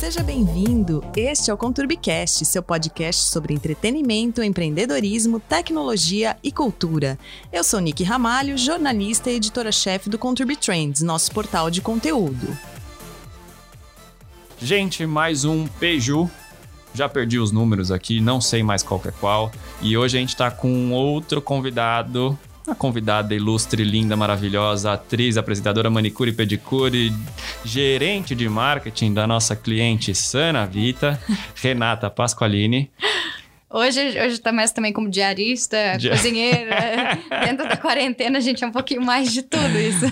seja bem-vindo. Este é o Conturbicast, seu podcast sobre entretenimento, empreendedorismo, tecnologia e cultura. Eu sou Nick Ramalho, jornalista e editora-chefe do Conturbi Trends, nosso portal de conteúdo. Gente, mais um Peju. Já perdi os números aqui, não sei mais qual que é qual. E hoje a gente tá com outro convidado convidada ilustre, linda, maravilhosa, atriz, apresentadora, manicure pedicure, gerente de marketing da nossa cliente Sana Vita, Renata Pasqualini. Hoje, hoje tá mais também como diarista, Di... cozinheira. Dentro da quarentena, a gente é um pouquinho mais de tudo isso.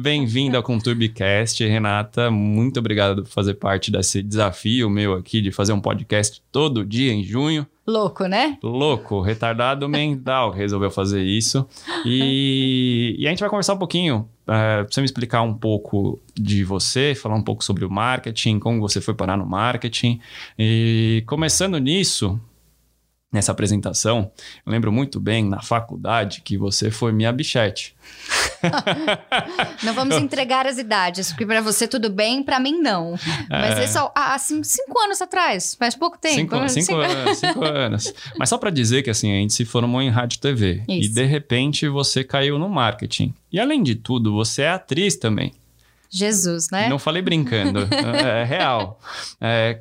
Bem-vinda ao Conturbicast, Renata. Muito obrigado por fazer parte desse desafio meu aqui de fazer um podcast todo dia em junho. Louco, né? Louco, retardado mental resolveu fazer isso. E, e, a gente vai conversar um pouquinho, pra você me explicar um pouco de você, falar um pouco sobre o marketing, como você foi parar no marketing. E começando nisso, nessa apresentação, eu lembro muito bem na faculdade que você foi minha bichete. não vamos entregar as idades, porque para você tudo bem, para mim não. Mas é. isso há assim, cinco anos atrás, faz pouco tempo. Cinco, cinco, cinco anos, cinco anos. Mas só para dizer que assim, a gente se formou em rádio e TV. Isso. E de repente você caiu no marketing. E além de tudo, você é atriz também. Jesus, né? Não falei brincando, é, é real. É,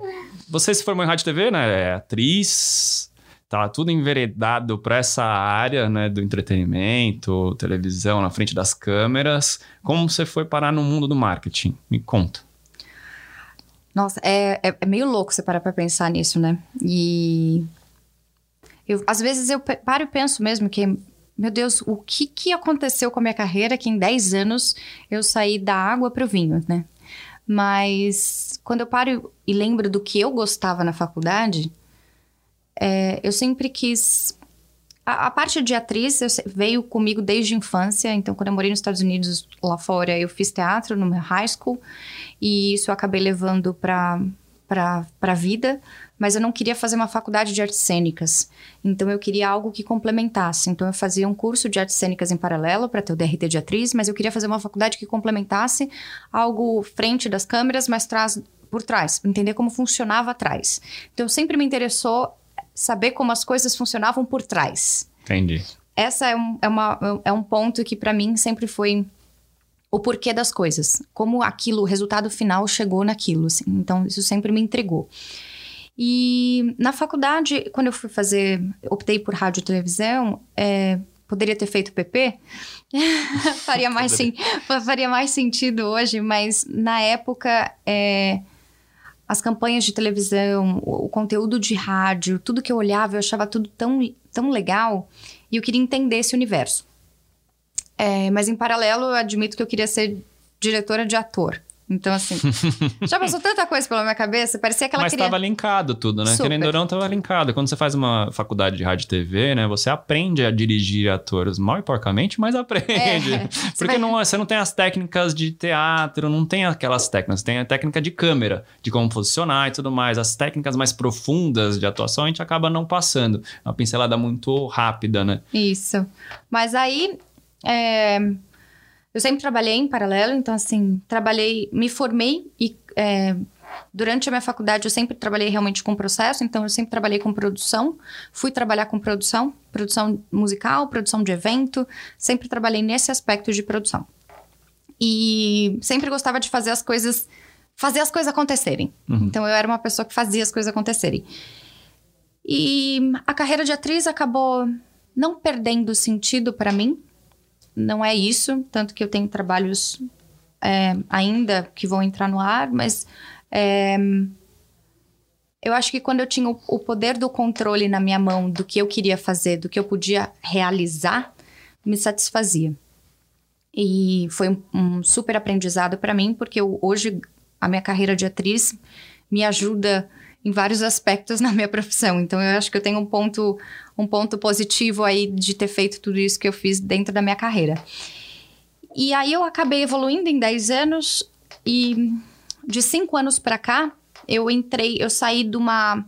você se formou em rádio e TV, né? É atriz, tá tudo enveredado para essa área né, do entretenimento, televisão na frente das câmeras. Como você foi parar no mundo do marketing? Me conta. Nossa, é, é, é meio louco você parar para pensar nisso, né? E eu, às vezes eu paro e penso mesmo que, meu Deus, o que, que aconteceu com a minha carreira que em 10 anos eu saí da água para o vinho, né? Mas quando eu paro e lembro do que eu gostava na faculdade, é, eu sempre quis. A, a, parte de atriz veio comigo desde a infância. Então, quando eu morei nos Estados Unidos, lá fora, eu fiz teatro no meu high school. E isso eu acabei levando para a vida. Mas eu não queria fazer uma faculdade de artes cênicas. Então, eu queria algo que complementasse. Então, eu fazia um curso de artes cênicas em paralelo para ter o DRT de atriz. Mas eu queria fazer uma faculdade que complementasse algo frente das câmeras, mas traz por trás, entender como funcionava atrás. Então, sempre me interessou saber como as coisas funcionavam por trás. Entendi. Essa é um, é uma, é um ponto que para mim sempre foi o porquê das coisas. Como aquilo, o resultado final chegou naquilo. Assim. Então, isso sempre me intrigou. E na faculdade, quando eu fui fazer, optei por rádio e televisão, é, poderia ter feito PP, faria, mais sim, faria mais sentido hoje, mas na época é, as campanhas de televisão, o, o conteúdo de rádio, tudo que eu olhava, eu achava tudo tão, tão legal e eu queria entender esse universo. É, mas em paralelo, eu admito que eu queria ser diretora de ator. Então, assim, já passou tanta coisa pela minha cabeça, parecia que ela Mas queria... estava linkado tudo, né? Super. Querendo ou não, estava linkado. Quando você faz uma faculdade de rádio e TV, né? Você aprende a dirigir atores mal e porcamente, mas aprende. É, Porque vai... não, você não tem as técnicas de teatro, não tem aquelas técnicas. Tem a técnica de câmera, de como posicionar e tudo mais. As técnicas mais profundas de atuação a gente acaba não passando. É uma pincelada muito rápida, né? Isso. Mas aí... É eu sempre trabalhei em paralelo, então, assim, trabalhei, me formei e é, durante a minha faculdade eu sempre trabalhei realmente com processo, então eu sempre trabalhei com produção, fui trabalhar com produção, produção musical, produção de evento, sempre trabalhei nesse aspecto de produção. E sempre gostava de fazer as coisas, fazer as coisas acontecerem. Uhum. Então eu era uma pessoa que fazia as coisas acontecerem. E a carreira de atriz acabou não perdendo sentido para mim, não é isso, tanto que eu tenho trabalhos é, ainda que vão entrar no ar, mas é, eu acho que quando eu tinha o, o, poder do controle na minha mão do que eu queria fazer, do que eu podia realizar, me satisfazia. E foi um, um super aprendizado para mim, porque eu, hoje a minha carreira de atriz me ajuda em vários aspectos na minha profissão. Então eu acho que eu tenho um ponto um ponto positivo aí de ter feito tudo isso que eu fiz dentro da minha carreira. E aí eu acabei evoluindo em 10 anos e de 5 anos para cá, eu entrei, eu saí de uma,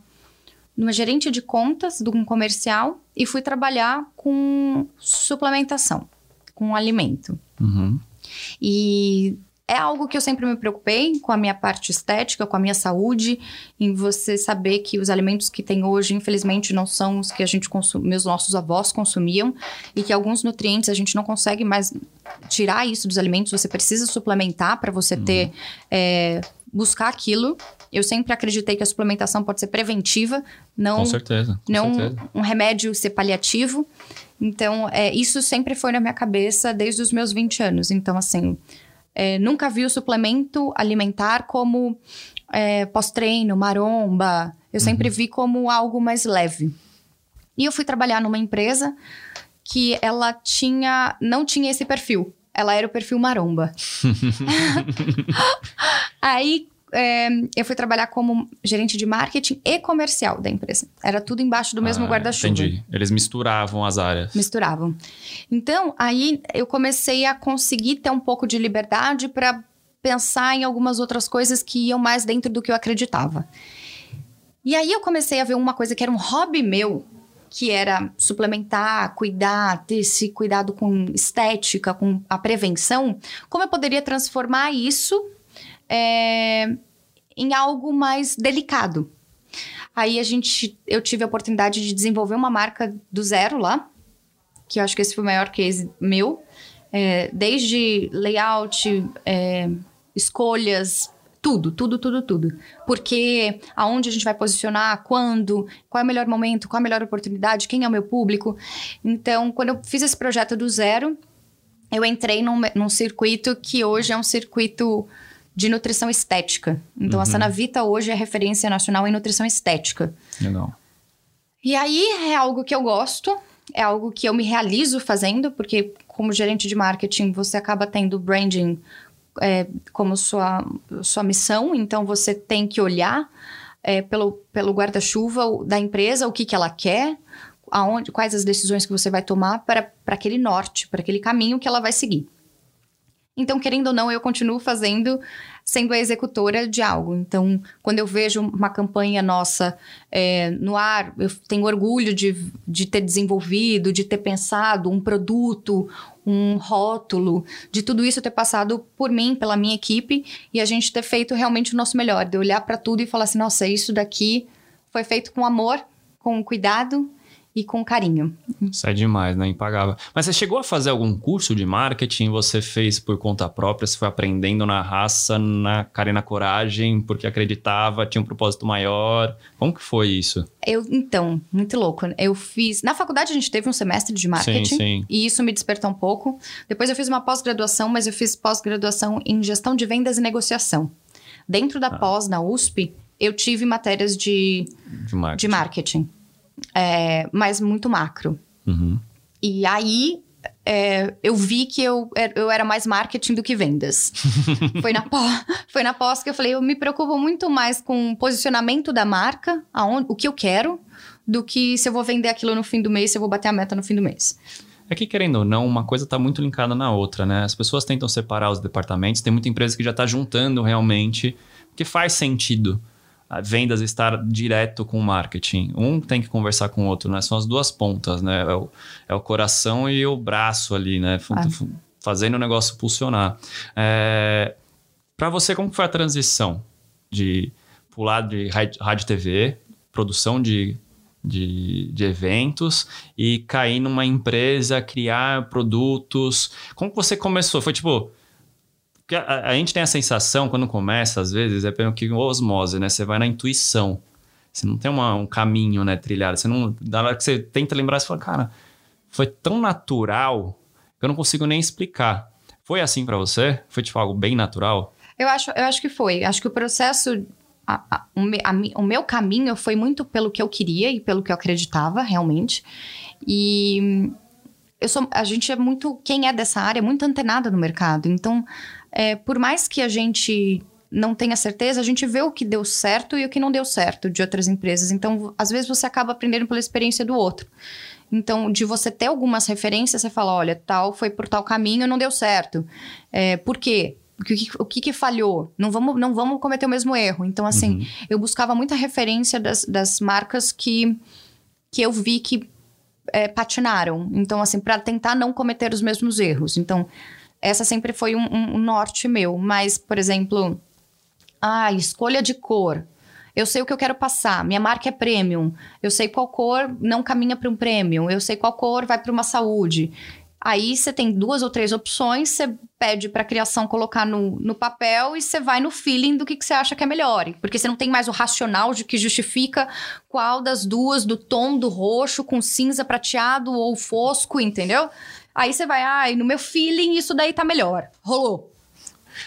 de uma gerente de contas de um comercial e fui trabalhar com suplementação, com alimento. Uhum. E é algo que eu sempre me preocupei com a minha parte estética, com a minha saúde, em você saber que os alimentos que tem hoje, infelizmente, não são os que a gente meus nossos avós consumiam e que alguns nutrientes a gente não consegue mais tirar isso dos alimentos. Você precisa suplementar para você uhum. ter é, buscar aquilo. Eu sempre acreditei que a suplementação pode ser preventiva, não com certeza, com não certeza. um remédio ser paliativo. Então, é, isso sempre foi na minha cabeça desde os meus 20 anos. Então, assim, é, nunca vi o suplemento alimentar como é, pós-treino, maromba. Eu uhum. sempre vi como algo mais leve. E eu fui trabalhar numa empresa que ela tinha não tinha esse perfil. Ela era o perfil maromba. Aí é, eu fui trabalhar como gerente de marketing e comercial da empresa. Era tudo embaixo do mesmo ah, guarda-chuva. Entendi. Eles misturavam as áreas. Misturavam. Então, aí eu comecei a conseguir ter um pouco de liberdade para pensar em algumas outras coisas que iam mais dentro do que eu acreditava. E aí eu comecei a ver uma coisa que era um hobby meu, que era suplementar, cuidar, ter esse cuidado com estética, com a prevenção, como eu poderia transformar isso é, em algo mais delicado. Aí a gente, eu tive a oportunidade de desenvolver uma marca do zero lá, que eu acho que esse foi o maior case meu, é, desde layout, é, escolhas, tudo, tudo, tudo, tudo. Porque aonde a gente vai posicionar, quando, qual é o melhor momento, qual é a melhor oportunidade, quem é o meu público. Então, quando eu fiz esse projeto do zero, eu entrei num, num circuito que hoje é um circuito de nutrição estética. Então, uhum. a Sanavita hoje é referência nacional em nutrição estética. Legal. E aí é algo que eu gosto, é algo que eu me realizo fazendo, porque como gerente de marketing, você acaba tendo branding é, como sua, sua missão, então você tem que olhar é, pelo, pelo guarda-chuva da empresa, o que, que ela quer, aonde, quais as decisões que você vai tomar para, para aquele norte, para aquele caminho que ela vai seguir. Então, querendo ou não, eu continuo fazendo sendo a executora de algo. Então, quando eu vejo uma campanha nossa é, no ar, eu tenho orgulho de, de ter desenvolvido, de ter pensado um produto, um rótulo, de tudo isso ter passado por mim, pela minha equipe, e a gente ter feito realmente o nosso melhor, de olhar para tudo e falar assim: nossa, isso daqui foi feito com amor, com cuidado e com carinho. Isso é demais, né? Impagável. Mas você chegou a fazer algum curso de marketing? Você fez por conta própria? Você foi aprendendo na raça, na cara e na coragem, porque acreditava, tinha um propósito maior? Como que foi isso? Eu, então, muito louco. Eu fiz... Na faculdade a gente teve um semestre de marketing. Sim, sim. E isso me despertou um pouco. Depois eu fiz uma pós-graduação, mas eu fiz pós-graduação em gestão de vendas e negociação. Dentro da ah. pós, na USP, eu tive matérias de, de marketing. De marketing é, mas muito macro. Uhum. E aí é, eu vi que eu, eu era mais marketing do que vendas. foi, na pós, foi na pós que eu falei, eu me preocupo muito mais com o posicionamento da marca, aonde, o que eu quero, do que se eu vou vender aquilo no fim do mês, se eu vou bater a meta no fim do mês. É que, querendo ou não, uma coisa está muito linkada na outra, né? As pessoas tentam separar os departamentos, tem muita empresa que já está juntando realmente, que faz sentido vendas estar direto com o marketing. Um tem que conversar com o outro, né? São as duas pontas, né? É o, é o coração e o braço ali, né? Ah. Fazendo o negócio pulsionar. É, Para você, como foi a transição de pular de rádio TV, produção de, de, de, eventos e cair numa empresa, criar produtos? Como você começou? Foi tipo porque a, a, gente tem a sensação, quando começa, às vezes, é pelo que osmose, né? Você vai na intuição. Você não tem uma, um caminho, né, trilhado. Você não. Da hora que você tenta lembrar, você fala, cara, foi tão natural que eu não consigo nem explicar. Foi assim para você? Foi tipo algo bem natural? Eu acho, eu acho que foi. Acho que o processo. A, a, a, o meu caminho foi muito pelo que eu queria e pelo que eu acreditava, realmente. E eu sou, a gente é muito. Quem é dessa área é muito antenada no mercado. Então, é, por mais que a gente não tenha certeza, a gente vê o que deu certo e o que não deu certo de outras empresas. Então, às vezes você acaba aprendendo pela experiência do outro. Então, de você ter algumas referências, você fala: olha, tal foi por tal caminho, não deu certo. É, por quê? O que, o que, que, falhou? Não vamos, não vamos cometer o mesmo erro. Então, assim, uhum. eu buscava muita referência das, das marcas que, que eu vi que é, patinaram. Então, assim, para tentar não cometer os mesmos erros. Então, essa sempre foi um, um norte meu. Mas, por exemplo, ah, escolha de cor. Eu sei o que eu quero passar. Minha marca é premium. Eu sei qual cor não caminha para um premium. Eu sei qual cor vai para uma saúde. Aí você tem duas ou três opções, você pede para a criação colocar no, no papel e você vai no feeling do que, que você acha que é melhor. Porque você não tem mais o racional de que justifica qual das duas, do tom do roxo com cinza prateado ou fosco, entendeu? Aí você vai, ai, ah, no meu feeling isso daí tá melhor. Rolou.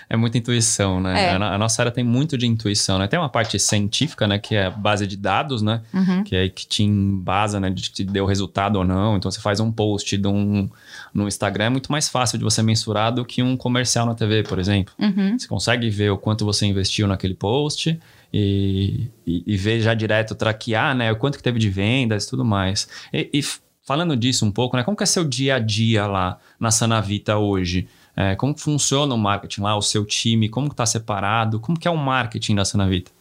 É muita intuição, né? É. A, nossa área tem muito de intuição, né? Tem uma parte científica, né? Que é base de dados, né? Uhum. Que é que te embasa, né? De que deu resultado ou não. Então, você faz um post de um, no Instagram, é muito mais fácil de você mensurar do que um comercial na TV, por exemplo. Uhum. Você consegue ver o quanto você investiu naquele post e, e, e ver já direto, traquear, né? O quanto que teve de vendas e tudo mais. E, e falando disso um pouco, né? Como que é seu dia a dia lá na Sanavita hoje? É, como funciona o marketing lá, o seu time, como está separado, como que é o marketing da Sanavita?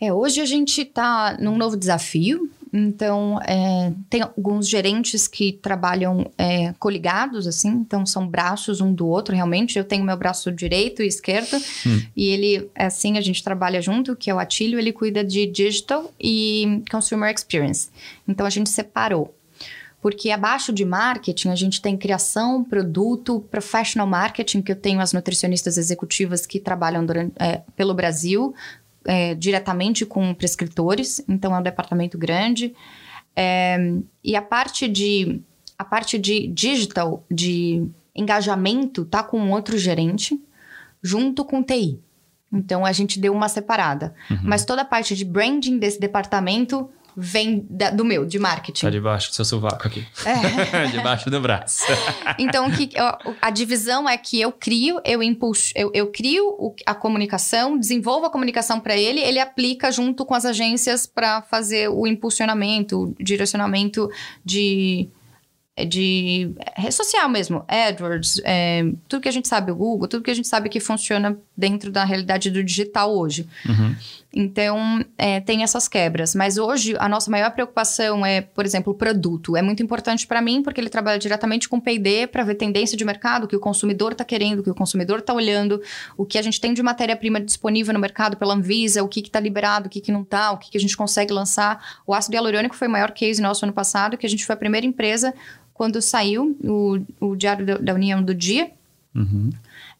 É, hoje a gente está num novo desafio, então, é, tem alguns gerentes que trabalham é, coligados, assim, então são braços um do outro, realmente. Eu tenho meu braço direito e esquerdo, hum. e ele, assim, a gente trabalha junto, que é o Atílio, ele cuida de digital e consumer experience. Então, a gente separou porque abaixo de marketing a gente tem criação, produto, professional marketing, que eu tenho as nutricionistas executivas que trabalham durante, é, pelo Brasil, é, diretamente com prescritores, então é um departamento grande. É, e a parte de a parte de digital, de engajamento, tá com outro gerente, junto com TI. Então a gente deu uma separada. Uhum. Mas toda a parte de branding desse departamento vem da, do meu, de marketing. Tá debaixo do seu sovaco aqui. É. debaixo do braço. então, que, a divisão é que eu crio, eu impulso, eu, eu crio a comunicação, desenvolvo a comunicação para ele, ele aplica junto com as agências para fazer o impulsionamento, o direcionamento de de rede social mesmo, AdWords, é, tudo que a gente sabe, o Google, tudo que a gente sabe que funciona dentro da realidade do digital hoje. Uhum. Então, é, tem essas quebras. Mas hoje, a nossa maior preocupação é, por exemplo, o produto. É muito importante para mim, porque ele trabalha diretamente com P&D para ver tendência de mercado, o que o consumidor está querendo, o que o consumidor está olhando, o que a gente tem de matéria-prima disponível no mercado pela Anvisa, o que está liberado, o que, que não está, o que, que a gente consegue lançar. O ácido hialurônico foi o maior case nosso ano passado, que a gente foi a primeira empresa quando saiu o, o Diário da, União do Dia. Uhum.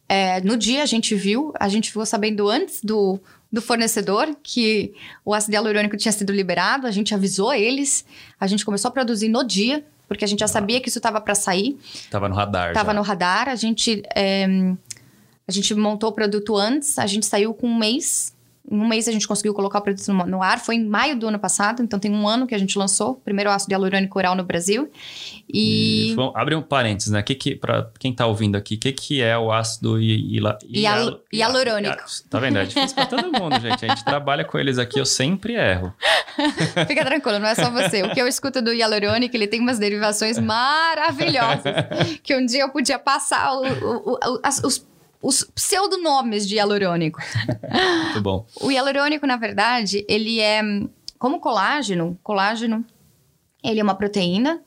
É, no dia a gente viu, a gente ficou sabendo antes do, do fornecedor que o ácido hialurônico tinha sido liberado, a gente avisou eles, a gente começou a produzir no dia, porque a gente já ah. sabia que isso estava para sair. Estava no radar. Estava no radar, a gente, é, a gente montou o produto antes, a gente saiu com um mês em um mês a gente conseguiu colocar o produto no, ar. Foi em maio do ano passado, então tem um ano que a gente lançou o primeiro ácido hialurônico oral no Brasil. E. e bom, abre um parênteses, né? Que que, para quem está ouvindo aqui, o que, que é o ácido hialurônico? Tá vendo? É difícil para todo mundo, gente. A gente trabalha com eles aqui, eu sempre erro. Fica tranquilo, não é só você. O que eu escuto do hialurônico, ele tem umas derivações maravilhosas. que um dia eu podia passar o, o, o, as, os os pseudonomes de hialurônico. Muito bom. O hialurônico, na verdade, ele é como colágeno. Colágeno, ele é uma proteína.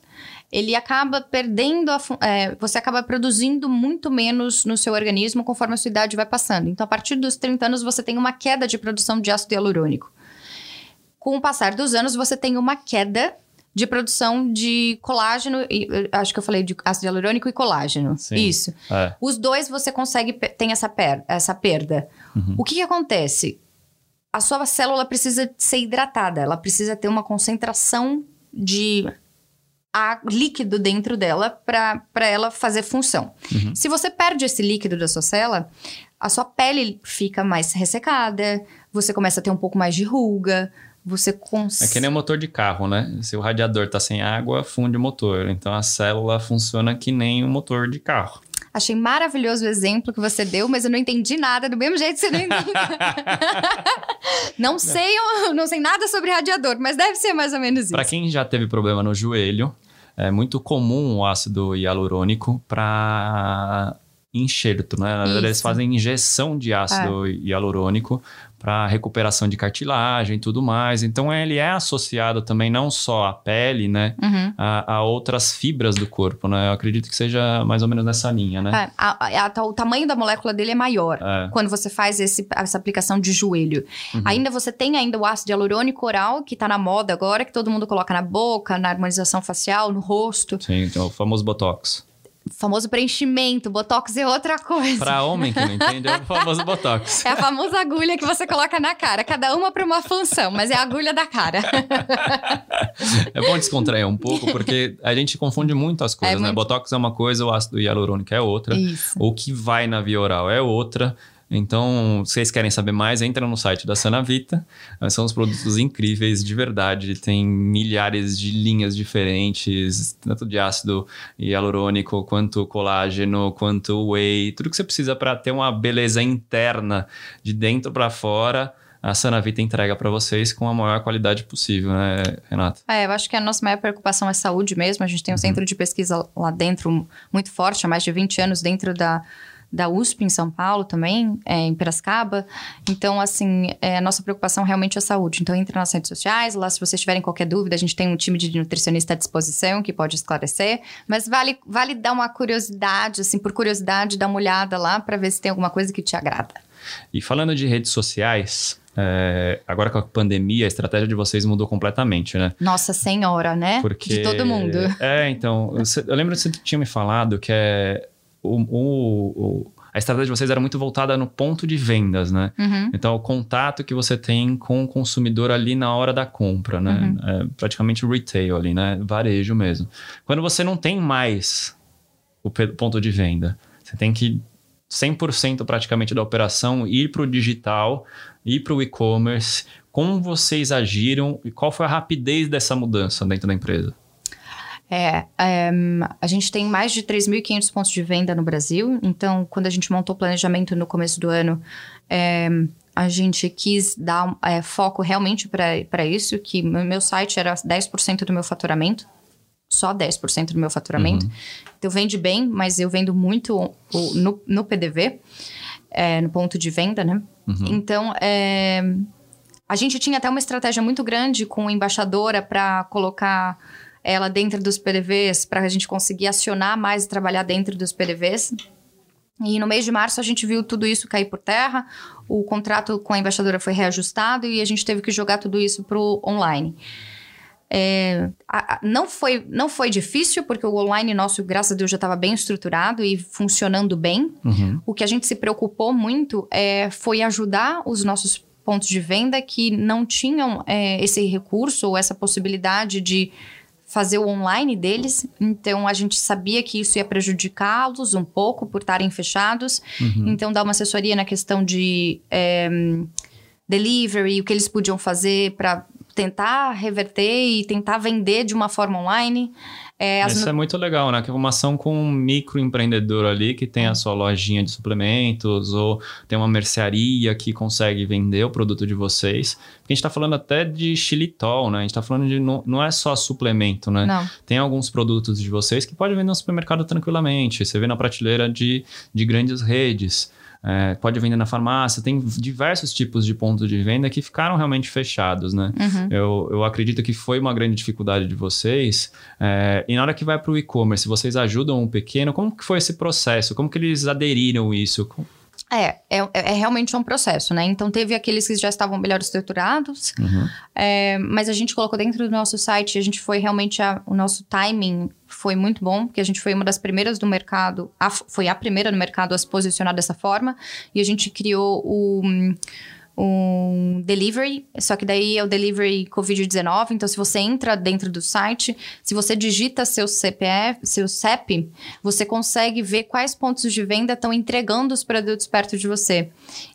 Ele acaba perdendo, a, é, você acaba produzindo muito menos no seu organismo conforme a sua idade vai passando. Então, a partir dos 30 anos, você tem uma queda de produção de ácido hialurônico. Com o passar dos anos, você tem uma queda de produção de colágeno, e, acho que eu falei de ácido hialurônico e colágeno. Sim, Isso. É. Os dois você consegue, tem essa, per, essa perda. Uhum. O que, que acontece? A sua célula precisa ser hidratada, ela precisa ter uma concentração de líquido dentro dela para ela fazer função. Uhum. Se você perde esse líquido da sua célula, a sua pele fica mais ressecada, você começa a ter um pouco mais de ruga, você consegue. É que nem motor de carro, né? Se o radiador tá sem água, funde o motor. Então a célula funciona que nem o motor de carro. Achei maravilhoso o exemplo que você deu, mas eu não entendi nada, do mesmo jeito que você não entendeu. não sei, não sei nada sobre radiador, mas deve ser mais ou menos isso. Para quem já teve problema no joelho, é muito comum o ácido hialurônico para enxerto, né? Na verdade, eles fazem injeção de ácido é. hialurônico para recuperação de cartilagem e tudo mais. Então ele é associado também não só à pele, né, Uhum. a, a outras fibras do corpo, né? Eu acredito que seja mais ou menos nessa linha, né? É, a- a- o tamanho da molécula dele é maior. É. Quando você faz esse- essa aplicação de joelho. Uhum. Ainda você tem ainda o ácido hialurônico oral, que tá na moda agora, que todo mundo coloca na boca, na harmonização facial, no rosto. Sim, então, o famoso botox. Famoso preenchimento, botox é outra coisa. Para homem que não entende, é o famoso botox. É a famosa agulha que você coloca na cara, cada uma para uma função, mas é a agulha da cara. É bom descontrair um pouco, porque a gente confunde muito as coisas, É né? muito. Botox é uma coisa, o ácido hialurônico é outra. Isso. O que vai na via oral é outra. Então, se vocês querem saber mais, entra no site da Sanavita. Eh, São os produtos incríveis, de verdade. Tem milhares de linhas diferentes, tanto de ácido hialurônico, quanto colágeno, quanto whey. Tudo que você precisa para ter uma beleza interna, de dentro para fora. A Sanavita entrega para vocês com a maior qualidade possível, né, Renata? É, eu acho que a nossa maior preocupação é saúde mesmo. A gente tem um centro de pesquisa lá dentro muito forte, há mais de 20 anos dentro da, da USP em São Paulo também, é, em Piracicaba. Então, assim, é, a nossa preocupação realmente é a saúde. Então, entre nas redes sociais, lá se vocês tiverem qualquer dúvida, a gente tem um time de nutricionista à disposição que pode esclarecer. Mas vale, vale dar uma curiosidade, assim, por curiosidade, dar uma olhada lá para ver se tem alguma coisa que te agrada. E falando de redes sociais, é, agora com a pandemia, a estratégia de vocês mudou completamente, né? Nossa Senhora, né? Porque... De todo mundo. É, então, eu lembro que você tinha me falado que é o, o- a estratégia de vocês era muito voltada no ponto de vendas, né? Uhum. Então, o contato que você tem com o consumidor ali na hora da compra, né? Uhum. É praticamente retail ali, né? Varejo mesmo. Quando você não tem mais o ponto de venda, você tem que 100% praticamente da operação ir para o digital, ir para o e-commerce. Como vocês agiram e qual foi a rapidez dessa mudança dentro da empresa? É, é, a gente tem mais de 3.500 pontos de venda no Brasil. Então, quando a gente montou o planejamento no começo do ano, é, a gente quis dar é, foco realmente para isso, que meu site era 10% do meu faturamento. Só 10% do meu faturamento. Então, vende bem, mas eu vendo muito no, no PDV, é, no ponto de venda, né? Então, é, a gente tinha até uma estratégia muito grande com embaixadora para colocar ela dentro dos PDVs, para a gente conseguir acionar mais e trabalhar dentro dos PDVs. E no mês de março a gente viu tudo isso cair por terra, o contrato com a embaixadora foi reajustado e a gente teve que jogar tudo isso para o online. É, a- a- não, foi, não foi difícil, porque o online nosso, graças a Deus, já estava bem estruturado e funcionando bem. O que a gente se preocupou muito é, foi ajudar os nossos pontos de venda que não tinham é, esse recurso ou essa possibilidade de fazer o online deles. Então a gente sabia que isso ia prejudicá-los um pouco por estarem fechados. Então dar uma assessoria na questão de é, delivery, o que eles podiam fazer para tentar reverter e tentar vender de uma forma online. É, Isso no- é muito legal, né? Que é uma ação com um microempreendedor ali que tem a sua lojinha de suplementos ou tem uma mercearia que consegue vender o produto de vocês. Porque a gente tá falando até de xilitol, né? A gente tá falando de... Não, não é só suplemento, né? Não. Tem alguns produtos de vocês que pode vender no supermercado tranquilamente. Você vê na prateleira de, de grandes redes. É, pode vender na farmácia. Tem diversos tipos de pontos de venda que ficaram realmente fechados, né? Uhum. Eu, eu acredito que foi uma grande dificuldade de vocês. É, e na hora que vai para o e-commerce, vocês ajudam um pequeno. Como que foi esse processo? Como que eles aderiram isso? Com- É, é, é realmente um processo, né? Então teve aqueles que já estavam melhor estruturados, Uhum. é, mas a gente colocou dentro do nosso site, a gente foi realmente a- o nosso timing foi muito bom, porque a gente foi uma das primeiras do mercado, a- foi a primeira no mercado a se posicionar dessa forma, e a gente criou o um delivery, só que daí é o delivery COVID-19, então se você entra dentro do site, se você digita seu CPF, seu CEP, você consegue ver quais pontos de venda estão entregando os produtos perto de você.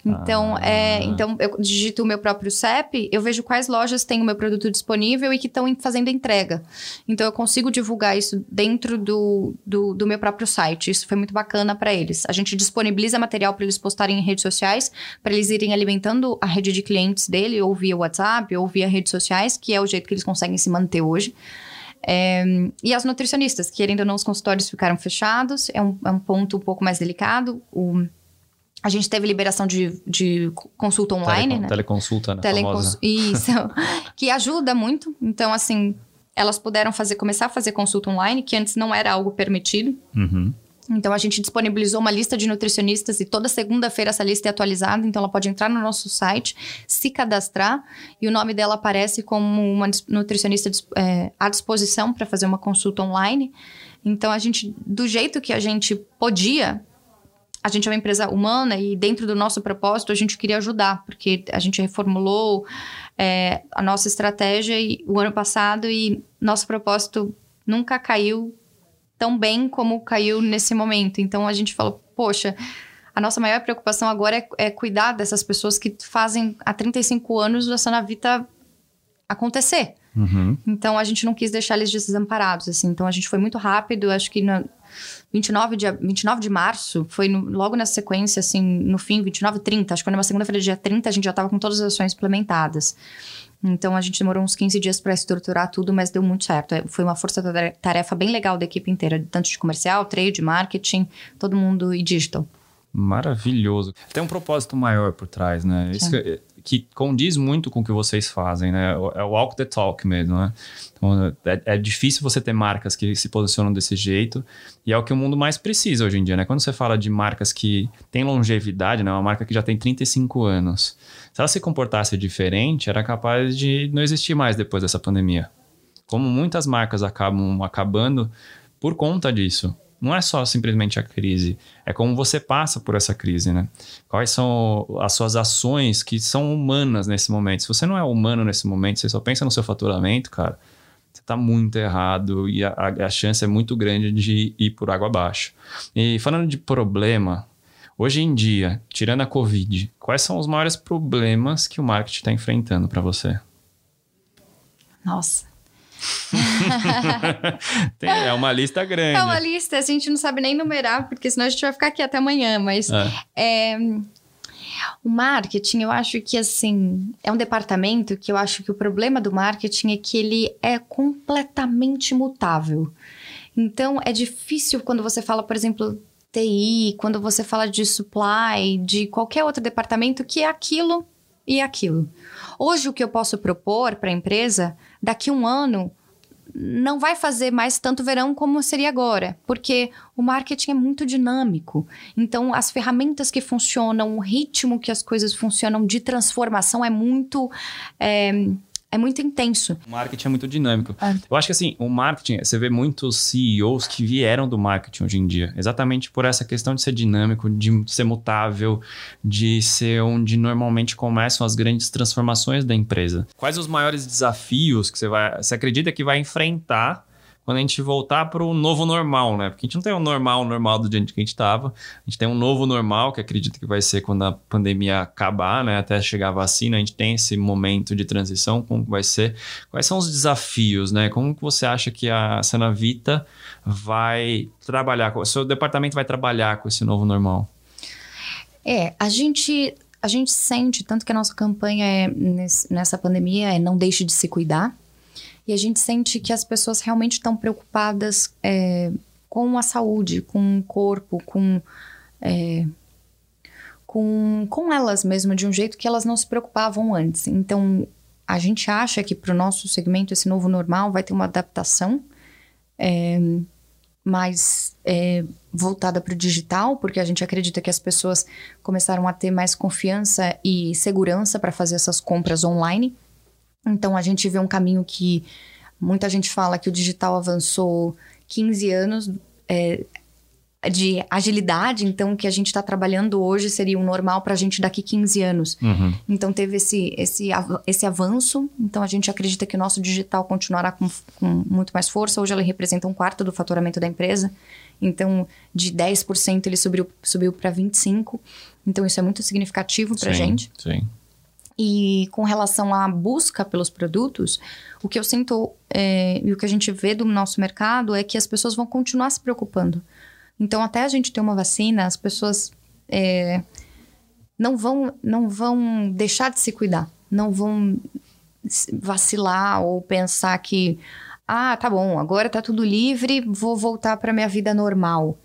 Então, Ah. é, então eu digito o meu próprio CEP, eu vejo quais lojas têm o meu produto disponível e que estão fazendo entrega. Então eu consigo divulgar isso dentro do, do, do meu próprio site. Isso foi muito bacana para eles. A gente disponibiliza material para eles postarem em redes sociais, para eles irem alimentando a rede de clientes dele, ou via WhatsApp, ou via redes sociais, que é o jeito que eles conseguem se manter hoje. É, e as nutricionistas, querendo ou não, os consultórios ficaram fechados, é um, é um ponto um pouco mais delicado. O, A gente teve liberação de, de consulta online, Telecon- né? Teleconsulta, né? Telecons-. Isso. que ajuda muito. Então, assim, elas puderam fazer, começar a fazer consulta online, que antes não era algo permitido. Uhum. Então, a gente disponibilizou uma lista de nutricionistas e toda segunda-feira essa lista é atualizada. Então, ela pode entrar no nosso site, se cadastrar e o nome dela aparece como uma nutricionista é, à disposição para fazer uma consulta online. Então, a gente, do jeito que a gente podia, a gente é uma empresa humana e dentro do nosso propósito a gente queria ajudar, porque a gente reformulou é, a nossa estratégia e- o ano passado e nosso propósito nunca caiu tão bem como caiu nesse momento. Então a gente falou, poxa, a nossa maior preocupação agora é, é cuidar dessas pessoas que fazem há 35 anos a Sanavita acontecer. Uhum. Então a gente não quis deixar eles desamparados, assim. Então a gente foi muito rápido, acho que na 29 de, 29 de março, foi no- logo na sequência, assim, no fim, 29 e 30, acho que foi numa segunda-feira, dia 30, a gente já estava com todas as ações implementadas. Então a gente demorou uns 15 dias para estruturar tudo, mas deu muito certo. É, Foi uma força-tarefa bem legal da equipe inteira, tanto de comercial, trade, marketing, todo mundo e digital. Maravilhoso. Tem um propósito maior por trás, né? Isso que, condiz muito com o que vocês fazem, né? É o walk the talk mesmo, né? Então, é, é difícil você ter marcas que se posicionam desse jeito e é o que o mundo mais precisa hoje em dia, né? Quando você fala de marcas que têm longevidade, né? Uma marca que já tem 35 anos. Se ela se comportasse diferente, era capaz de não existir mais depois dessa pandemia. Como muitas marcas acabam acabando por conta disso. Não é só simplesmente a crise, é como você passa por essa crise, né? Quais são as suas ações que são humanas nesse momento? Se você não é humano nesse momento, você só pensa no seu faturamento, cara, você tá muito errado e a, a- chance é muito grande de ir por água abaixo. E falando de problema, hoje em dia, tirando a Covid, quais são os maiores problemas que o marketing está enfrentando para você? Nossa. Tem- é uma lista grande. É uma lista, a gente não sabe nem numerar, porque senão a gente vai ficar aqui até amanhã, mas É. É, o marketing, eu acho que assim, é um departamento que eu acho que o problema do marketing é que ele é completamente mutável. Então, é difícil quando você fala, por exemplo, TI, quando você fala de supply, de qualquer outro departamento, que é aquilo e aquilo. Hoje, o que eu posso propor para a empresa, daqui um ano, não vai fazer mais tanto verão como seria agora, porque o marketing é muito dinâmico. Então, as ferramentas que funcionam, o ritmo que as coisas funcionam de transformação é muito. É, é muito intenso. O marketing é muito dinâmico. É. Eu acho que assim, o marketing, você vê muitos CEOs que vieram do marketing hoje em dia, exatamente por essa questão de ser dinâmico, de ser mutável, de ser onde normalmente começam as grandes transformações da empresa. Quais os maiores desafios que você vai, você acredita que vai enfrentar quando a gente voltar para o novo normal, né? Porque a gente não tem um normal normal do dia que a gente estava. A gente tem um novo normal, que acredito que vai ser quando a pandemia acabar, né? Até chegar a vacina, a gente tem esse momento de transição, como vai ser. Quais são os desafios, né? Como que você acha que a Sanavita vai trabalhar, o seu departamento vai trabalhar com esse novo normal? É, a gente. A gente sente, tanto que a nossa campanha é, nessa pandemia é não deixe de se cuidar. E a gente sente que as pessoas realmente estão preocupadas é, com a saúde, com o corpo, com, é, com, com elas mesmo, de um jeito que elas não se preocupavam antes. Então, a gente acha que para o nosso segmento, esse novo normal vai ter uma adaptação é, mais é, voltada para o digital, porque a gente acredita que as pessoas começaram a ter mais confiança e segurança para fazer essas compras online. Então a gente vê um caminho que muita gente fala que o digital avançou 15 anos é, de agilidade, então o que a gente está trabalhando hoje seria o normal para a gente daqui 15 anos. Uhum. Então teve esse, esse, esse avanço, então a gente acredita que o nosso digital continuará com, com muito mais força. Hoje ele representa um quarto do faturamento da empresa, então de 10% ele subiu, subiu para 25%, então isso é muito significativo para a gente. Sim. E com relação à busca pelos produtos, o que eu sinto é, e o que a gente vê do nosso mercado é que as pessoas vão continuar se preocupando. Então, até a gente ter uma vacina, as pessoas é, não, vão, não vão deixar de se cuidar, não vão vacilar ou pensar que, ah, tá bom, agora tá tudo livre, vou voltar para minha vida normal.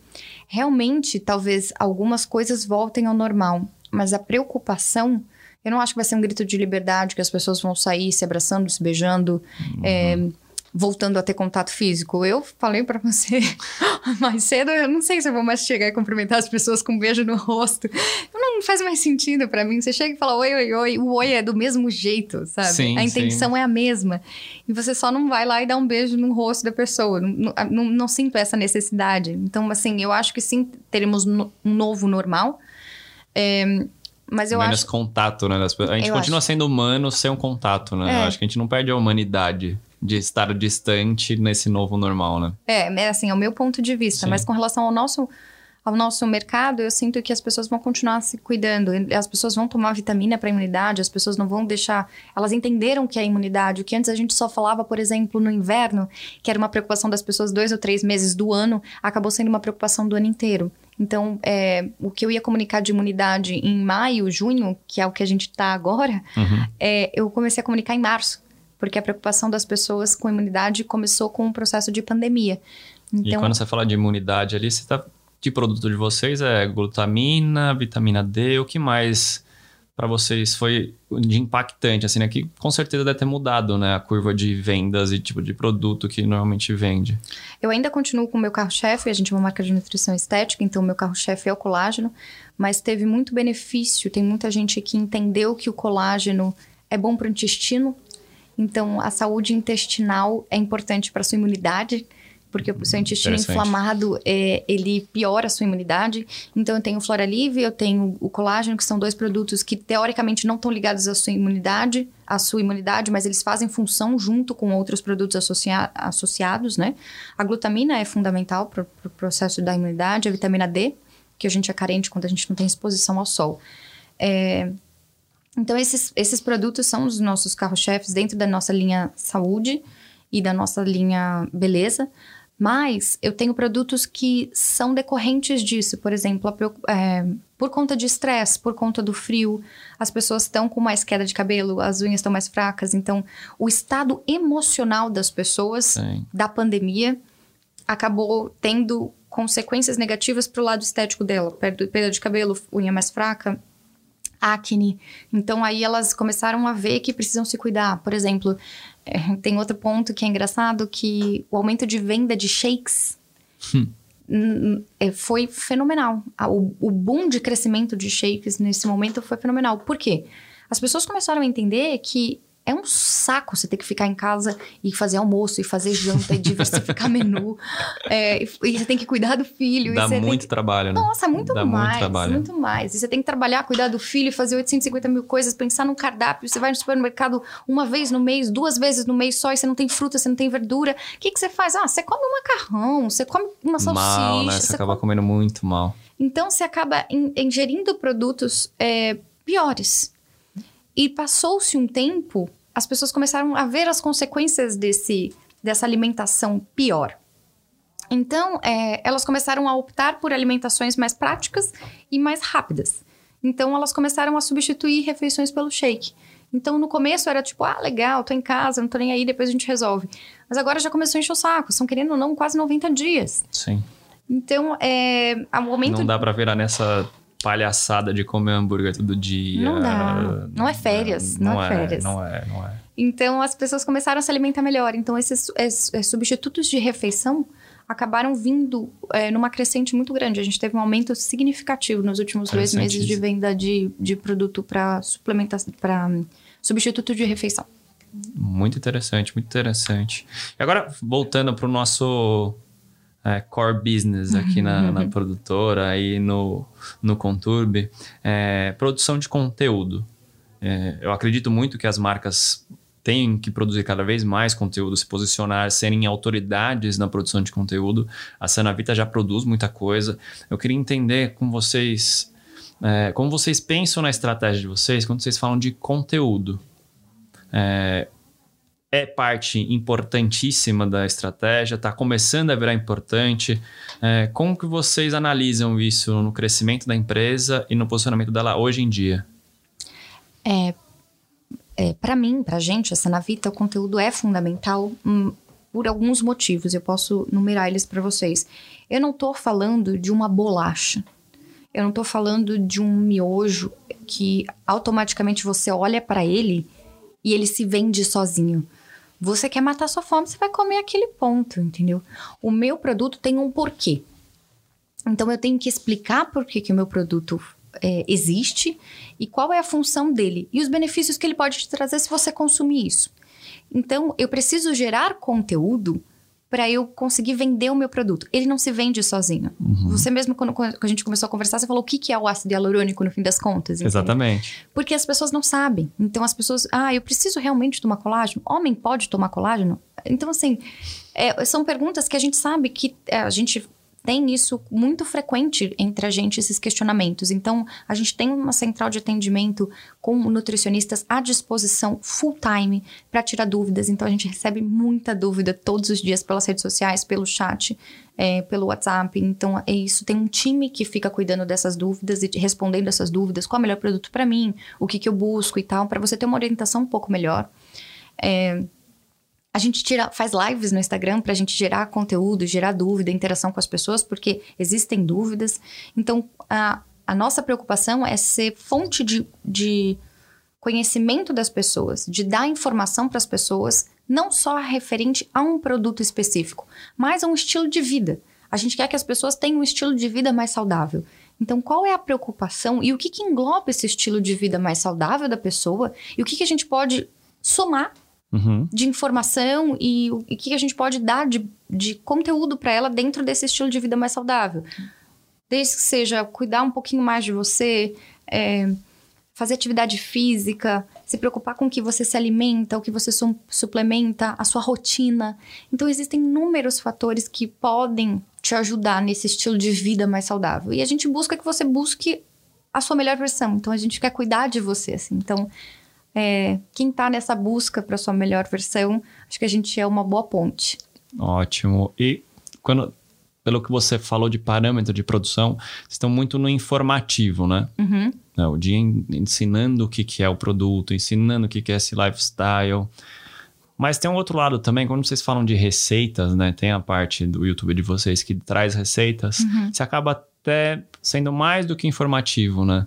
realmente, talvez algumas coisas voltem ao normal, mas a preocupação, eu não acho que vai ser um grito de liberdade, que as pessoas vão sair se abraçando, se beijando, uhum. é, voltando a ter contato físico. Eu falei para você mais cedo, eu não sei se eu vou mais chegar e cumprimentar as pessoas com um beijo no rosto. Não faz mais sentido para mim. Você chega e fala oi, oi, oi. O oi é do mesmo jeito, sabe? Sim, a intenção sim. é a mesma. E você só não vai lá e dá um beijo no rosto da pessoa. Não, não, não sinto essa necessidade. Então, assim, eu acho que sim, teremos um novo normal. É, mas eu Menos acho... contato, né? A gente eu continua acho. sendo humano sem um contato, né? É. Eu acho que a gente não perde a humanidade de estar distante nesse novo normal, né? É, é assim, é o meu ponto de vista. Sim. Mas com relação ao nosso, ao nosso mercado, eu sinto que as pessoas vão continuar se cuidando. As pessoas vão tomar vitamina para imunidade, as pessoas não vão deixar. Elas entenderam que é imunidade. O que antes a gente só falava, por exemplo, no inverno, que era uma preocupação das pessoas dois ou três meses do ano, acabou sendo uma preocupação do ano inteiro. Então, é, o que eu ia comunicar de imunidade em maio, junho, que é o que a gente está agora, Uhum. é, eu comecei a comunicar em março. Porque a preocupação das pessoas com imunidade começou com o processo de pandemia. E Então, quando você fala de imunidade ali, você tá de produto de vocês é glutamina, vitamina D, o que mais para vocês foi de impactante assim, né? Que com certeza deve ter mudado, né, a curva de vendas e tipo de produto que normalmente vende. Eu ainda continuo com o meu carro-chefe, a gente é uma marca de nutrição estética, então meu carro-chefe é o colágeno, mas teve muito benefício. Tem muita gente que entendeu que o colágeno é bom para o intestino, então a saúde intestinal é importante para sua imunidade. Porque o seu intestino inflamado, é, ele piora a sua imunidade. Então, eu tenho o Floralive, eu tenho o colágeno, que são dois produtos que, teoricamente, não estão ligados à sua imunidade, à sua imunidade, mas eles fazem função junto com outros produtos associa associados, né? A glutamina é fundamental para o pro processo da imunidade, a vitamina D, que a gente é carente quando a gente não tem exposição ao sol. É, Então, esses, esses produtos são os nossos carros-chefes dentro da nossa linha saúde e da nossa linha beleza. Mas eu tenho produtos que são decorrentes disso. Por exemplo, a é, por conta de estresse, por conta do frio, as pessoas estão com mais queda de cabelo, as unhas estão mais fracas. Então, o estado emocional das pessoas Sim. da pandemia acabou tendo consequências negativas para o lado estético dela. Perda de cabelo, unha mais fraca, acne. Então aí elas começaram a ver que precisam se cuidar. Por exemplo, eh, tem outro ponto que é engraçado que o aumento de venda de shakes n- eh, foi fenomenal. O boom de crescimento de shakes nesse momento foi fenomenal. Por quê? As pessoas começaram a entender que é um saco você ter que ficar em casa e fazer almoço, e fazer janta, e diversificar menu. É, e, e você tem que cuidar do filho. Dá muito que- trabalho, né? nossa, muito Dá mais. muito trabalho. Muito mais. E você tem que trabalhar, cuidar do filho, fazer 850 mil coisas, pensar num cardápio. Você vai no supermercado uma vez no mês, duas vezes no mês só, e você não tem fruta, você não tem verdura. O que, que você faz? Ah, você come um macarrão, você come uma salsicha. mal, né? Você, você acaba come- comendo muito mal. Então você acaba in- ingerindo produtos é, piores. E passou-se um tempo, as pessoas começaram a ver as consequências desse, dessa alimentação pior. Então, é, elas começaram a optar por alimentações mais práticas e mais rápidas. Então, elas começaram a substituir refeições pelo shake. Então, no começo era tipo, ah, legal, tô em casa, não tô nem aí, depois a gente resolve. Mas agora já começou a encher o saco, são querendo ou não quase 90 dias. Sim. Então, é, o momento Não dá pra virar nessa palhaçada de comer hambúrguer todo dia. Não dá. Não é férias, não é férias. Não é, não é. Então, as pessoas começaram a se alimentar melhor. Então, esses es- es- substitutos de refeição acabaram vindo é, numa crescente muito grande. A gente teve um aumento significativo nos últimos dois meses de venda de, de produto para suplementação, para substituto de refeição. Muito interessante, muito interessante. E agora, voltando para o nosso é, core business aqui na, na produtora e no, no Conturb, é, produção de conteúdo. É, eu acredito muito que as marcas têm que produzir cada vez mais conteúdo, se posicionar, serem autoridades na produção de conteúdo. A Sanavita já produz muita coisa. Eu queria entender com vocês, é, como vocês pensam na estratégia de vocês quando vocês falam de conteúdo. É, é parte importantíssima da estratégia, está começando a virar importante. É, como que vocês analisam isso no crescimento da empresa e no posicionamento dela hoje em dia? É, para mim, pra gente, essa Navita, o conteúdo é fundamental. Hum, por alguns motivos. Eu posso numerar eles para vocês. Eu não tô falando de uma bolacha. Eu não tô falando de um miojo que automaticamente você olha para ele e ele se vende sozinho. Você quer matar sua fome, você vai comer aquele ponto, entendeu? O meu produto tem um porquê. Então eu tenho que explicar por que, que o meu produto é, existe e qual é a função dele e os benefícios que ele pode te trazer se você consumir isso. Então eu preciso gerar conteúdo para eu conseguir vender o meu produto. Ele não se vende sozinho. Uhum. Você mesmo, quando, quando, a gente começou a conversar, você falou o que, que é o ácido hialurônico no fim das contas. Entende? Exatamente. Porque as pessoas não sabem. Então as pessoas, ah, eu preciso realmente tomar colágeno? Homem pode tomar colágeno? Então, assim, é, são perguntas que a gente sabe que é, a gente tem isso muito frequente entre a gente, esses questionamentos. Então, a gente tem uma central de atendimento com nutricionistas à disposição full time para tirar dúvidas. Então, a gente recebe muita dúvida todos os dias pelas redes sociais, pelo chat, é, pelo WhatsApp. Então, é isso. Tem um time que fica cuidando dessas dúvidas e respondendo essas dúvidas. Qual é o melhor produto para mim? O que, que eu busco e tal, para você ter uma orientação um pouco melhor. É, a gente tira, faz lives no Instagram para a gente gerar conteúdo, gerar dúvida, interação com as pessoas, porque existem dúvidas. Então, a, a nossa preocupação é ser fonte de, de conhecimento das pessoas, de dar informação para as pessoas, não só referente a um produto específico, mas a um estilo de vida. A gente quer que as pessoas tenham um estilo de vida mais saudável. Então, qual é a preocupação e o que, que engloba esse estilo de vida mais saudável da pessoa e o que, que a gente pode somar uhum. de informação e o que a gente pode dar de, de conteúdo para ela dentro desse estilo de vida mais saudável. Desde que seja cuidar um pouquinho mais de você, é, fazer atividade física, se preocupar com o que você se alimenta, o que você su suplementa, a sua rotina. Então, existem inúmeros fatores que podem te ajudar nesse estilo de vida mais saudável. E a gente busca que você busque a sua melhor versão. Então, a gente quer cuidar de você, assim. Então, é, quem está nessa busca para sua melhor versão, acho que a gente é uma boa ponte. Ótimo. E quando, pelo que você falou de parâmetro de produção, estão muito no informativo, né? Uhum. É, o dia ensinando o que, que é o produto, ensinando o que, que é esse lifestyle. Mas tem um outro lado também, quando vocês falam de receitas, né? Tem a parte do YouTube de vocês que traz receitas, uhum. você acaba até sendo mais do que informativo, né?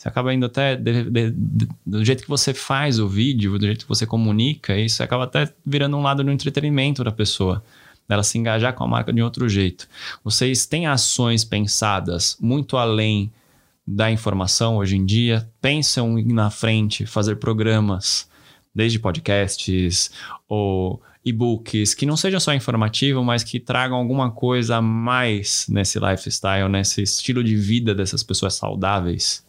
Você acaba indo até de, de, de, do jeito que você faz o vídeo, do jeito que você comunica, isso acaba até virando um lado do entretenimento da pessoa, dela se engajar com a marca de outro jeito. Vocês têm ações pensadas muito além da informação hoje em dia? Pensam em na frente fazer programas, desde podcasts ou e-books, que não sejam só informativo, mas que tragam alguma coisa a mais nesse lifestyle, nesse estilo de vida dessas pessoas saudáveis?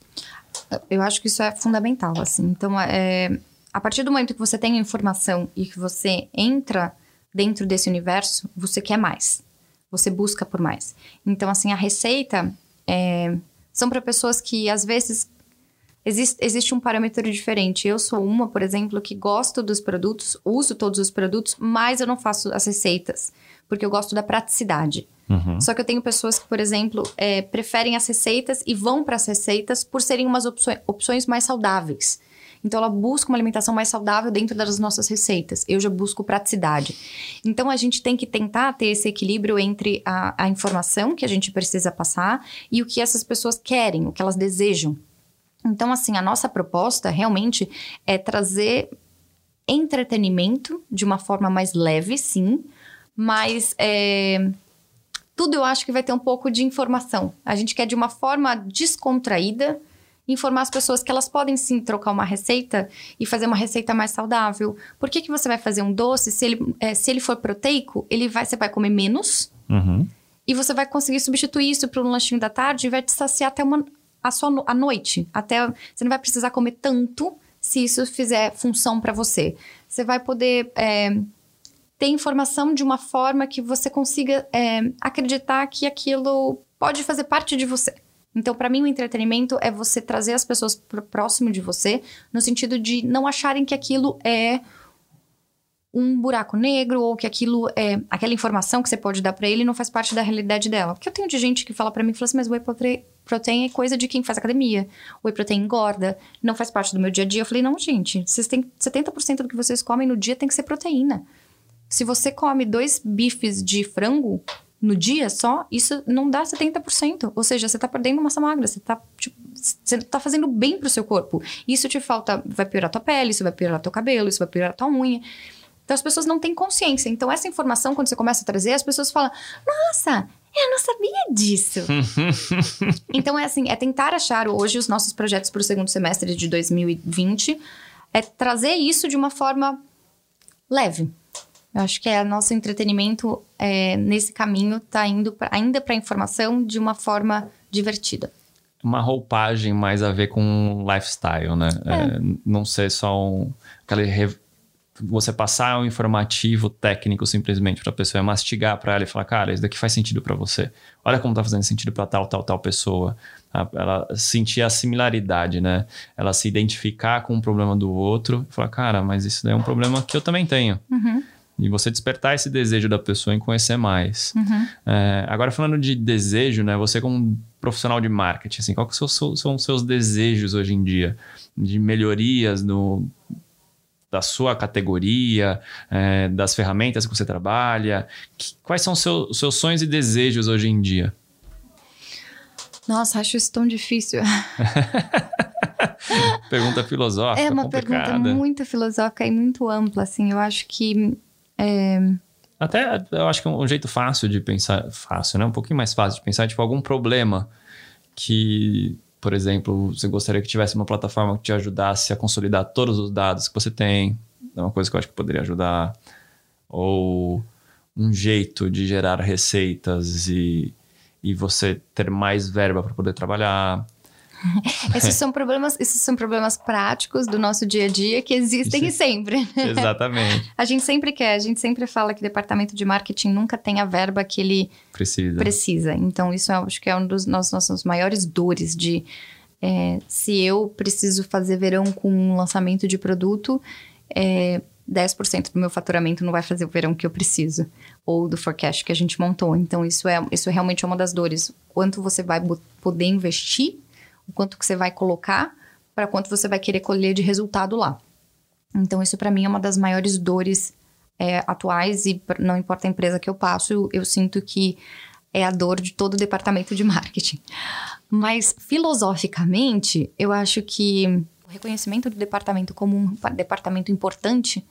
Eu acho que isso é fundamental, assim. Então, é, a partir do momento que você tem a informação e que você entra dentro desse universo, você quer mais. Você busca por mais. Então, assim, a receita é, são para pessoas que, às vezes, existe, existe um parâmetro diferente. Eu sou uma, por exemplo, que gosto dos produtos, uso todos os produtos, mas eu não faço as receitas, porque eu gosto da praticidade. Uhum. Só que eu tenho pessoas que, por exemplo, é, preferem as receitas e vão para as receitas por serem umas opções, mais saudáveis. Então, ela busca uma alimentação mais saudável dentro das nossas receitas. Eu já busco praticidade. Então, a gente tem que tentar ter esse equilíbrio entre a, a informação que a gente precisa passar e o que essas pessoas querem, o que elas desejam. Então, assim, a nossa proposta realmente é trazer entretenimento de uma forma mais leve, sim, mas é, tudo eu acho que vai ter um pouco de informação. A gente quer de uma forma descontraída informar as pessoas que elas podem sim trocar uma receita e fazer uma receita mais saudável. Por que, que você vai fazer um doce? Se ele, é, se ele for proteico, ele vai, você vai comer menos uhum. e você vai conseguir substituir isso para um lanchinho da tarde e vai te saciar até uma, a sua a noite. Até você não vai precisar comer tanto se isso fizer função para você. Você vai poder é, ter informação de uma forma que você consiga é, acreditar que aquilo pode fazer parte de você. Então, para mim, o entretenimento é você trazer as pessoas próximo de você, no sentido de não acharem que aquilo é um buraco negro ou que aquilo é aquela informação que você pode dar para ele não faz parte da realidade dela. Porque eu tenho de gente que fala para mim, fala assim, mas whey protein é coisa de quem faz academia. O whey protein engorda, não faz parte do meu dia a dia. Eu falei, não, gente, vocês têm 70% do que vocês comem no dia tem que ser proteína. Se você come dois bifes de frango no dia só, isso não dá 70%. Ou seja, você tá perdendo massa magra, você tá, tipo, você tá fazendo bem pro seu corpo. Isso te falta, vai piorar tua pele, isso vai piorar teu cabelo, isso vai piorar tua unha. Então as pessoas não têm consciência. Então essa informação, quando você começa a trazer, as pessoas falam: Nossa, eu não sabia disso. então é assim, é tentar achar hoje os nossos projetos para o segundo semestre de 2020, é trazer isso de uma forma leve. Eu acho que é nosso entretenimento é, nesse caminho está indo pra, ainda para a informação de uma forma divertida. Uma roupagem mais a ver com lifestyle, né? É. É, não ser só um, aquela você passar um informativo técnico simplesmente para a pessoa, é mastigar para ela e falar, cara, isso daqui faz sentido para você. Olha como tá fazendo sentido para tal, tal, tal pessoa. Ela sentir a similaridade, né? Ela se identificar com o problema do outro e falar, cara, mas isso é um problema que eu também tenho. Uhum. E você despertar esse desejo da pessoa em conhecer mais. Uhum. É, agora, falando de desejo, né? Você como profissional de marketing, assim, são, são os seus desejos hoje em dia? De melhorias no da sua categoria, é, das ferramentas que você trabalha? Que, quais são os seu, seus sonhos e desejos hoje em dia? Nossa, acho isso tão difícil. pergunta filosófica. É uma complicada. pergunta muito filosófica e muito ampla, assim. Eu acho que. É... Até eu acho que um jeito fácil de pensar, fácil, né? Um pouquinho mais fácil de pensar, tipo, algum problema que por exemplo, você gostaria que tivesse uma plataforma que te ajudasse a consolidar todos os dados que você tem. É uma coisa que eu acho que poderia ajudar. Ou um jeito de gerar receitas e, e você ter mais verba para poder trabalhar. esses são problemas, esses são problemas práticos do nosso dia a dia que existem Isso. sempre. Exatamente. a gente sempre quer, a gente sempre fala que o departamento de marketing nunca tem a verba que ele precisa. precisa. Então, isso eu acho que é um dos nossos, nossos maiores dores de é, se eu preciso fazer verão com um lançamento de produto, é, 10% do meu faturamento não vai fazer o verão que eu preciso. Ou do forecast que a gente montou. Então, isso é isso realmente é uma das dores. Quanto você vai poder investir o quanto que você vai colocar para quanto você vai querer colher de resultado lá. Então, isso para mim é uma das maiores dores é, atuais e não importa a empresa que eu passo, eu, eu sinto que é a dor de todo o departamento de marketing. Mas, filosoficamente, eu acho que o reconhecimento do departamento como um departamento importante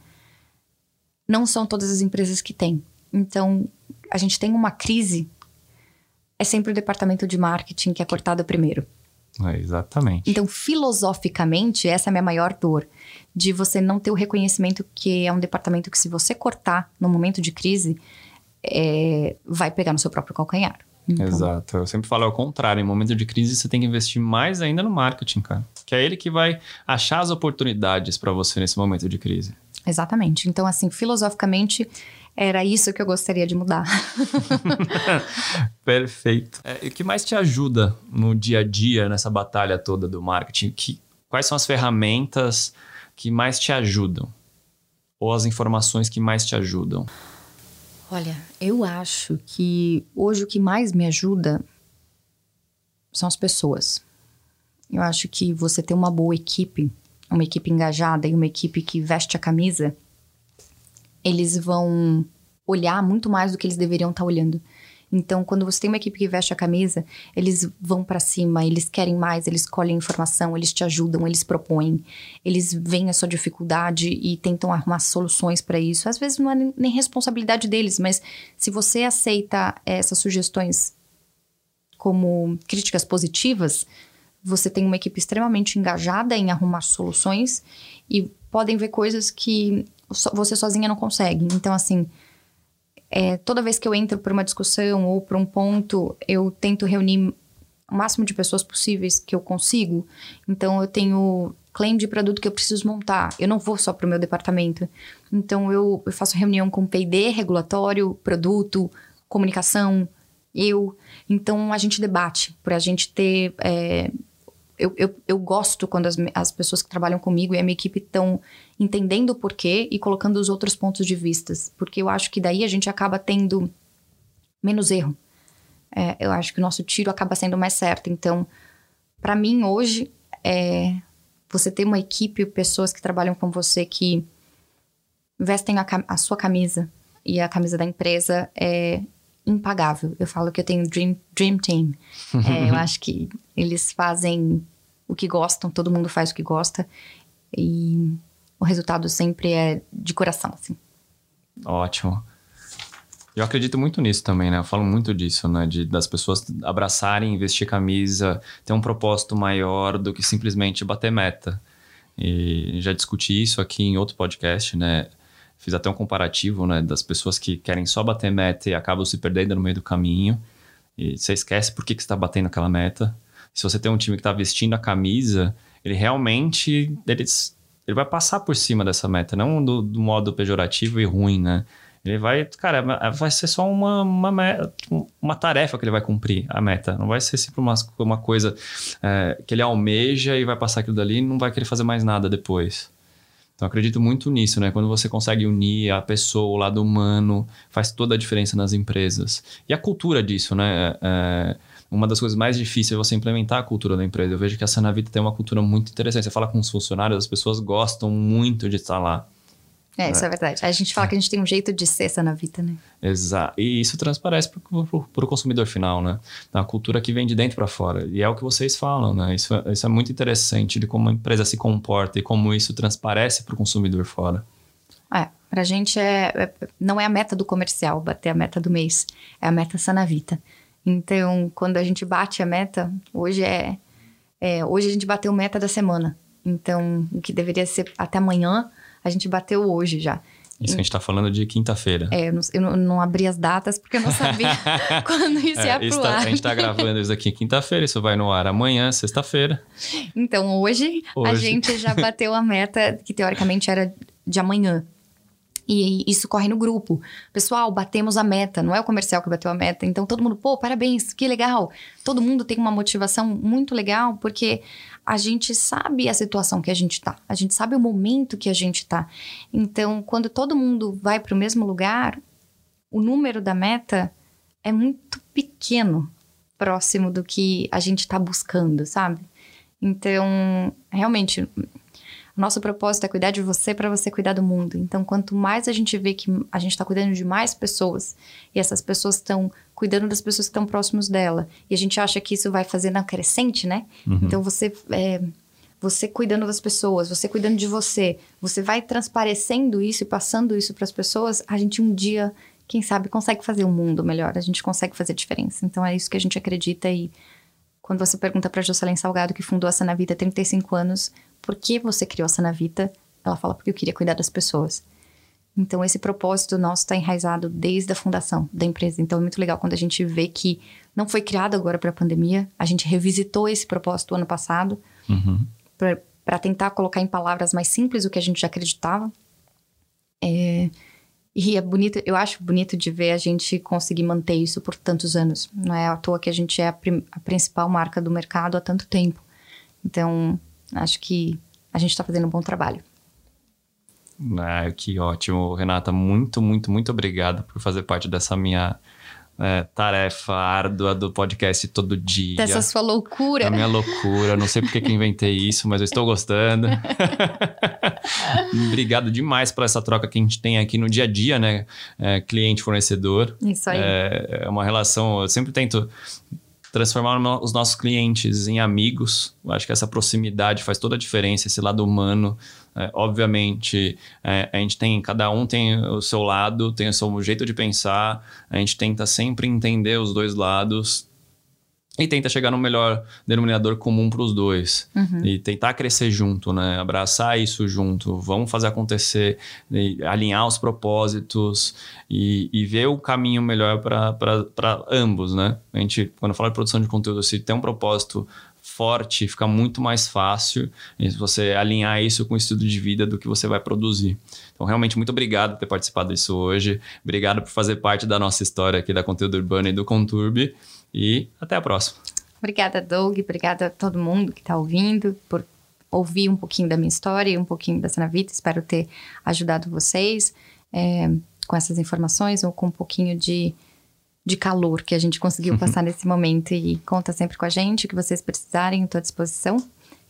não são todas as empresas que têm. Então, a gente tem uma crise, é sempre o departamento de marketing que é cortado primeiro. É, exatamente. Então, filosoficamente, essa é a minha maior dor. De você não ter o reconhecimento que é um departamento que, se você cortar no momento de crise, é, vai pegar no seu próprio calcanhar. Então... Exato. Eu sempre falo ao contrário. Em momento de crise, você tem que investir mais ainda no marketing, cara. Que é ele que vai achar as oportunidades para você nesse momento de crise. Exatamente. Então, assim, filosoficamente, era isso que eu gostaria de mudar. Perfeito. É, o que mais te ajuda no dia a dia, nessa batalha toda do marketing? Que, quais são as ferramentas que mais te ajudam? Ou as informações que mais te ajudam? Olha, eu acho que hoje o que mais me ajuda são as pessoas. Eu acho que você ter uma boa equipe, uma equipe engajada e uma equipe que veste a camisa, eles vão olhar muito mais do que eles deveriam estar tá olhando. Então, quando você tem uma equipe que veste a camisa, eles vão para cima, eles querem mais, eles colhem informação, eles te ajudam, eles propõem, eles veem a sua dificuldade e tentam arrumar soluções para isso. Às vezes não é nem responsabilidade deles, mas se você aceita essas sugestões como críticas positivas, você tem uma equipe extremamente engajada em arrumar soluções e podem ver coisas que você sozinha não consegue. Então, assim, é, toda vez que eu entro para uma discussão ou para um ponto, eu tento reunir o máximo de pessoas possíveis que eu consigo. Então, eu tenho claim de produto que eu preciso montar. Eu não vou só para o meu departamento. Então, eu, eu faço reunião com PD, regulatório, produto, comunicação, eu. Então, a gente debate para a gente ter é, eu, eu, eu gosto quando as, as pessoas que trabalham comigo e a minha equipe estão entendendo o porquê e colocando os outros pontos de vistas. Porque eu acho que daí a gente acaba tendo menos erro. É, eu acho que o nosso tiro acaba sendo mais certo. Então, para mim, hoje, é você ter uma equipe, pessoas que trabalham com você que vestem a, a sua camisa e a camisa da empresa é impagável. Eu falo que eu tenho Dream, dream Team. É, eu acho que eles fazem o que gostam, todo mundo faz o que gosta. E o resultado sempre é de coração, assim. Ótimo. Eu acredito muito nisso também, né? Eu falo muito disso, né? De, das pessoas abraçarem, vestir camisa, ter um propósito maior do que simplesmente bater meta. E já discuti isso aqui em outro podcast, né? Fiz até um comparativo, né? Das pessoas que querem só bater meta e acabam se perdendo no meio do caminho. E você esquece por que, que você está batendo aquela meta. Se você tem um time que está vestindo a camisa, ele realmente ele, ele vai passar por cima dessa meta, não do, do modo pejorativo e ruim, né? Ele vai, cara, vai ser só uma, uma, uma tarefa que ele vai cumprir, a meta. Não vai ser sempre uma, uma coisa é, que ele almeja e vai passar aquilo dali e não vai querer fazer mais nada depois. Então, acredito muito nisso, né? Quando você consegue unir a pessoa, o lado humano, faz toda a diferença nas empresas. E a cultura disso, né? É, uma das coisas mais difíceis é você implementar a cultura da empresa. Eu vejo que a Sanavita tem uma cultura muito interessante. Você fala com os funcionários, as pessoas gostam muito de estar lá. É, isso é. verdade. A gente fala que a gente tem um jeito de ser essa na vida, né? Exato. E isso transparece para o consumidor final, né? A cultura que vem de dentro para fora. E é o que vocês falam, né? Isso, é, isso é muito interessante de como a empresa se comporta e como isso transparece para o consumidor fora. É, para a gente é, é, não é a meta do comercial bater a meta do mês, é a meta Sanavita. Então, quando a gente bate a meta, hoje é, é hoje a gente bateu a meta da semana. Então, o que deveria ser até amanhã, a gente bateu hoje já. Isso que a gente está falando de quinta-feira. É, eu não, eu não, abri as datas porque eu não sabia quando isso é, ia pro tá, ar. A gente está gravando isso aqui quinta-feira, isso vai no ar amanhã, sexta-feira. Então, hoje, hoje, a gente já bateu a meta que teoricamente era de amanhã. E isso corre no grupo. Pessoal, batemos a meta, não é o comercial que bateu a meta. Então todo mundo, pô, parabéns, que legal. Todo mundo tem uma motivação muito legal porque a gente sabe a situação que a gente tá, a gente sabe o momento que a gente tá. Então, quando todo mundo vai para o mesmo lugar, o número da meta é muito pequeno próximo do que a gente está buscando, sabe? Então, realmente, nosso propósito é cuidar de você para você cuidar do mundo. Então, quanto mais a gente vê que a gente está cuidando de mais pessoas e essas pessoas estão cuidando das pessoas que estão próximos dela e a gente acha que isso vai fazer na crescente, né? Uhum. Então, você é, você cuidando das pessoas, você cuidando de você, você vai transparecendo isso e passando isso para as pessoas, a gente um dia, quem sabe, consegue fazer um mundo melhor, a gente consegue fazer diferença. Então, é isso que a gente acredita e quando você pergunta para Jocelyn Salgado, que fundou a Sanavita há 35 anos, por que você criou a Sanavita? Ela fala porque eu queria cuidar das pessoas. Então, esse propósito nosso está enraizado desde a fundação da empresa. Então, é muito legal quando a gente vê que não foi criado agora para a pandemia. A gente revisitou esse propósito ano passado uhum. para tentar colocar em palavras mais simples o que a gente já acreditava. É, e é bonito, eu acho bonito de ver a gente conseguir manter isso por tantos anos. Não é à toa que a gente é a, a principal marca do mercado há tanto tempo. Então, Acho que a gente está fazendo um bom trabalho. Ah, que ótimo, Renata. Muito, muito, muito obrigado por fazer parte dessa minha é, tarefa árdua do podcast todo dia. Dessa sua loucura. Da minha loucura. Não sei porque que inventei isso, mas eu estou gostando. Obrigado demais por essa troca que a gente tem aqui no dia a dia, né? É, Cliente-fornecedor. Isso aí. É, é uma relação. Eu sempre tento transformar os nossos clientes em amigos. Eu acho que essa proximidade faz toda a diferença, esse lado humano. É, obviamente, é, a gente tem, cada um tem o seu lado, tem o seu jeito de pensar. A gente tenta sempre entender os dois lados, e tenta chegar no melhor denominador comum para os dois. Uhum. E tentar crescer junto, né? Abraçar isso junto. Vamos fazer acontecer, alinhar os propósitos e, e ver o caminho melhor para ambos, né? A gente, quando fala de produção de conteúdo, se tem um propósito forte, fica muito mais fácil você alinhar isso com o estudo de vida do que você vai produzir. Então, realmente, muito obrigado por ter participado disso hoje. Obrigado por fazer parte da nossa história aqui da Conteúdo Urbano e do Conturbe. E até a próxima. Obrigada, Doug. Obrigada a todo mundo que está ouvindo por ouvir um pouquinho da minha história e um pouquinho da Sanavita. Espero ter ajudado vocês é, com essas informações ou com um pouquinho de, de calor que a gente conseguiu passar nesse momento. E conta sempre com a gente, o que vocês precisarem, estou à disposição.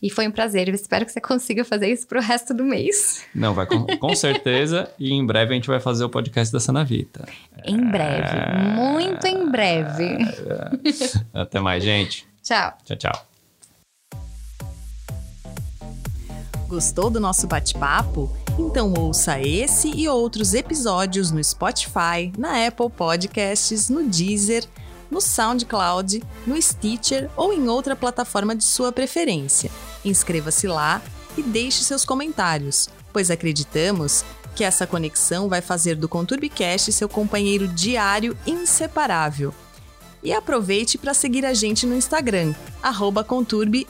E foi um prazer. Eu espero que você consiga fazer isso pro resto do mês. Não, vai com, com certeza. e em breve a gente vai fazer o podcast da Sanavita. Em breve. É... Muito em breve. Até mais, gente. Tchau. Tchau, tchau. Gostou do nosso bate-papo? Então ouça esse e outros episódios no Spotify, na Apple Podcasts, no Deezer, no SoundCloud, no Stitcher ou em outra plataforma de sua preferência. Inscreva-se lá e deixe seus comentários, pois acreditamos que essa conexão vai fazer do ConturbiCast seu companheiro diário inseparável. E aproveite para seguir a gente no Instagram, @conturbi_.